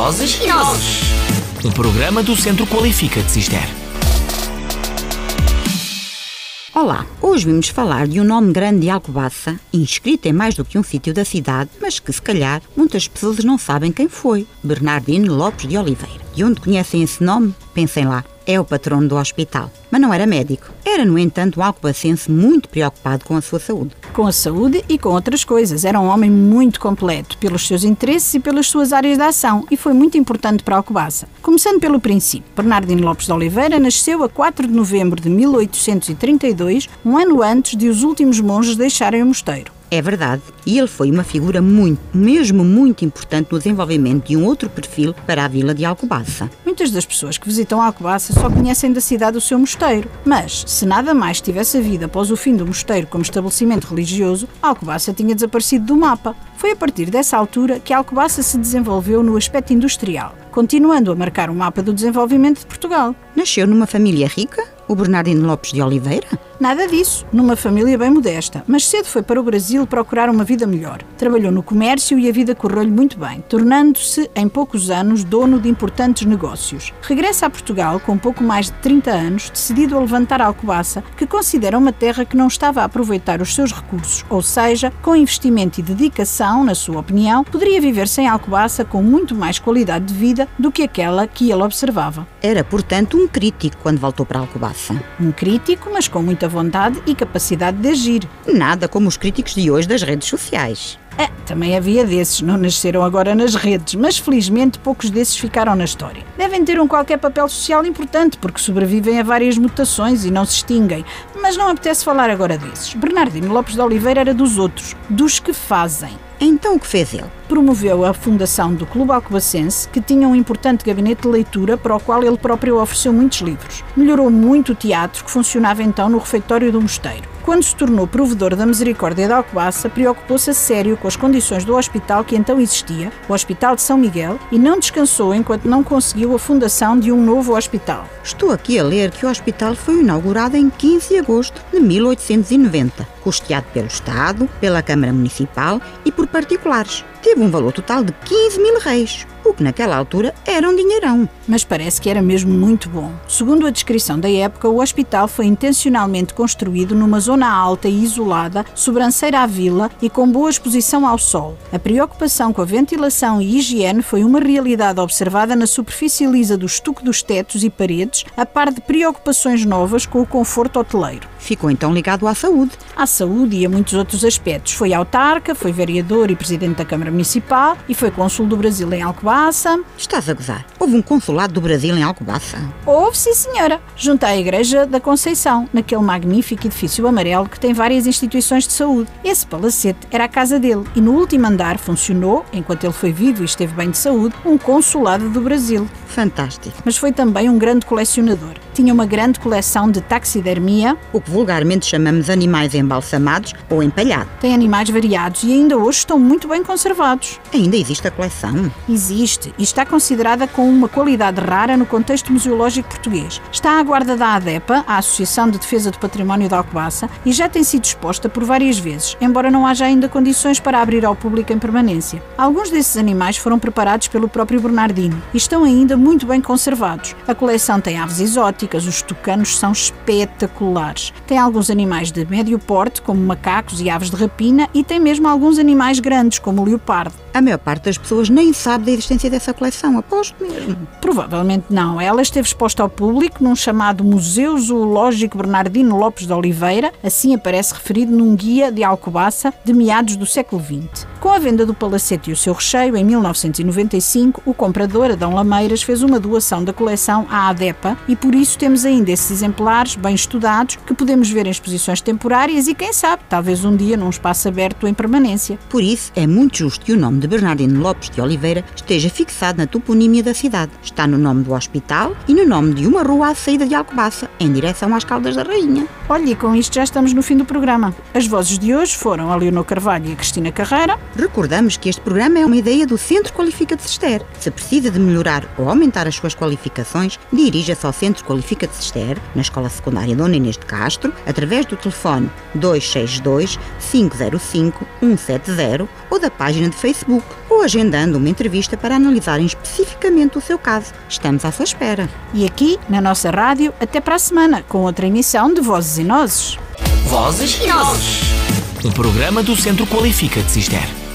Vozes e Nozes. Um programa do Centro Qualifica de Cister. Olá, hoje vimos falar de um nome grande de Alcobaça, inscrito em mais do que um sítio da cidade, mas que se calhar muitas pessoas não sabem quem foi. Bernardino Lopes de Oliveira. E onde conhecem esse nome? Pensem lá é o patrono do hospital. Mas não era médico. Era, no entanto, um alcobacense muito preocupado com a sua saúde. Com a saúde e com outras coisas. Era um homem muito completo, pelos seus interesses e pelas suas áreas de ação, e foi muito importante para Alcobaça. Começando pelo princípio, Bernardino Lopes de Oliveira nasceu a 4 de novembro de 1832, um ano antes de os últimos monges deixarem o mosteiro. É verdade, e ele foi uma figura muito, mesmo muito importante no desenvolvimento de um outro perfil para a vila de Alcobaça. Muitas das pessoas que visitam Alcobaça só conhecem da cidade o seu mosteiro, mas se nada mais tivesse havido após o fim do mosteiro como estabelecimento religioso, Alcobaça tinha desaparecido do mapa. Foi a partir dessa altura que Alcobaça se desenvolveu no aspecto industrial, continuando a marcar o mapa do desenvolvimento de Portugal. Nasceu numa família rica, o Bernardino Lopes de Oliveira? Nada disso, numa família bem modesta, mas cedo foi para o Brasil procurar uma vida melhor. Trabalhou no comércio e a vida correu-lhe muito bem, tornando-se, em poucos anos, dono de importantes negócios. Regressa a Portugal com pouco mais de 30 anos, decidido a levantar Alcobaça, que considera uma terra que não estava a aproveitar os seus recursos, ou seja, com investimento e dedicação, na sua opinião, poderia viver sem Alcobaça com muito mais qualidade de vida do que aquela que ele observava. Era, portanto, um crítico quando voltou para Alcobaça. Um crítico, mas com muita vontade e capacidade de agir. Nada como os críticos de hoje das redes sociais. É, também havia desses, não nasceram agora nas redes, mas felizmente poucos desses ficaram na história. Devem ter um qualquer papel social importante, porque sobrevivem a várias mutações e não se extinguem, mas não apetece falar agora desses. Bernardino Lopes de Oliveira era dos outros, dos que fazem. Então o que fez ele? Promoveu a fundação do Clube Alcobacense, que tinha um importante gabinete de leitura para o qual ele próprio ofereceu muitos livros. Melhorou muito o teatro, que funcionava então no refeitório do mosteiro. Quando se tornou provedor da Misericórdia de Alcobaça, preocupou-se a sério com as condições do hospital que então existia, o Hospital de São Miguel, e não descansou enquanto não conseguiu a fundação de um novo hospital. Estou aqui a ler que o hospital foi inaugurado em 15 de agosto de 1890, custeado pelo Estado, pela Câmara Municipal e por particulares. Teve um valor total de 15 mil reis o que naquela altura era um dinheirão. Mas parece que era mesmo muito bom. Segundo a descrição da época, o hospital foi intencionalmente construído numa zona alta e isolada, sobranceira à vila e com boa exposição ao sol. A preocupação com a ventilação e higiene foi uma realidade observada na superfície lisa do estuque dos tetos e paredes, a par de preocupações novas com o conforto hoteleiro. Ficou então ligado à saúde. À saúde e a muitos outros aspectos. Foi autarca, foi vereador e presidente da Câmara Municipal e foi cônsul do Brasil em Alcobaça. Estás a gozar? Houve um consulado do Brasil em Alcobaça? Houve, sim senhora, junto à Igreja da Conceição, naquele magnífico edifício amarelo que tem várias instituições de saúde. Esse palacete era a casa dele e no último andar funcionou, enquanto ele foi vivo e esteve bem de saúde, um consulado do Brasil. Fantástico. Mas foi também um grande colecionador. Tinha uma grande coleção de taxidermia, o que vulgarmente chamamos animais embalsamados ou empalhados. Tem animais variados e ainda hoje estão muito bem conservados. Ainda existe a coleção? Existe e está considerada com uma qualidade rara no contexto museológico português. Está à guarda da ADEPA, a Associação de Defesa do Património da Alcobaça, e já tem sido exposta por várias vezes, embora não haja ainda condições para abrir ao público em permanência. Alguns desses animais foram preparados pelo próprio Bernardino e estão ainda muito bem conservados. A coleção tem aves exóticas, os tucanos são espetaculares. Tem alguns animais de médio porte, como macacos e aves de rapina, e tem mesmo alguns animais grandes, como o leopardo. A maior parte das pessoas nem sabe da existência dessa coleção, aposto mesmo. Provavelmente não. Ela esteve exposta ao público num chamado Museu Zoológico Bernardino Lopes de Oliveira, assim aparece referido num guia de Alcobaça de meados do século XX. Com a venda do palacete e o seu recheio, em 1995, o comprador, Adão Lameiras, fez uma doação da coleção à ADEPA e por isso temos ainda esses exemplares bem estudados que podemos ver em exposições temporárias e, quem sabe, talvez um dia num espaço aberto em permanência. Por isso, é muito justo que o nome de Bernardino Lopes de Oliveira esteja fixado na toponímia da cidade. Está no nome do hospital e no nome de uma rua à saída de Alcobaça, em direção às Caldas da Rainha. Olha, e com isto já estamos no fim do programa. As vozes de hoje foram a Leonor Carvalho e a Cristina Carreira. Recordamos que este programa é uma ideia do Centro Qualifica de Cister. Se precisa de melhorar ou aumentar as suas qualificações, dirija-se ao Centro Qualifica de Cister, na Escola Secundária Dona Inês de Castro, através do telefone 262 505 170 ou da página de Facebook ou agendando uma entrevista para analisarem especificamente o seu caso. Estamos à sua espera. E aqui, na nossa rádio, até para a semana, com outra emissão de Vozes e Nozes. Vozes e Nozes. Um programa do Centro Qualifica de Cister.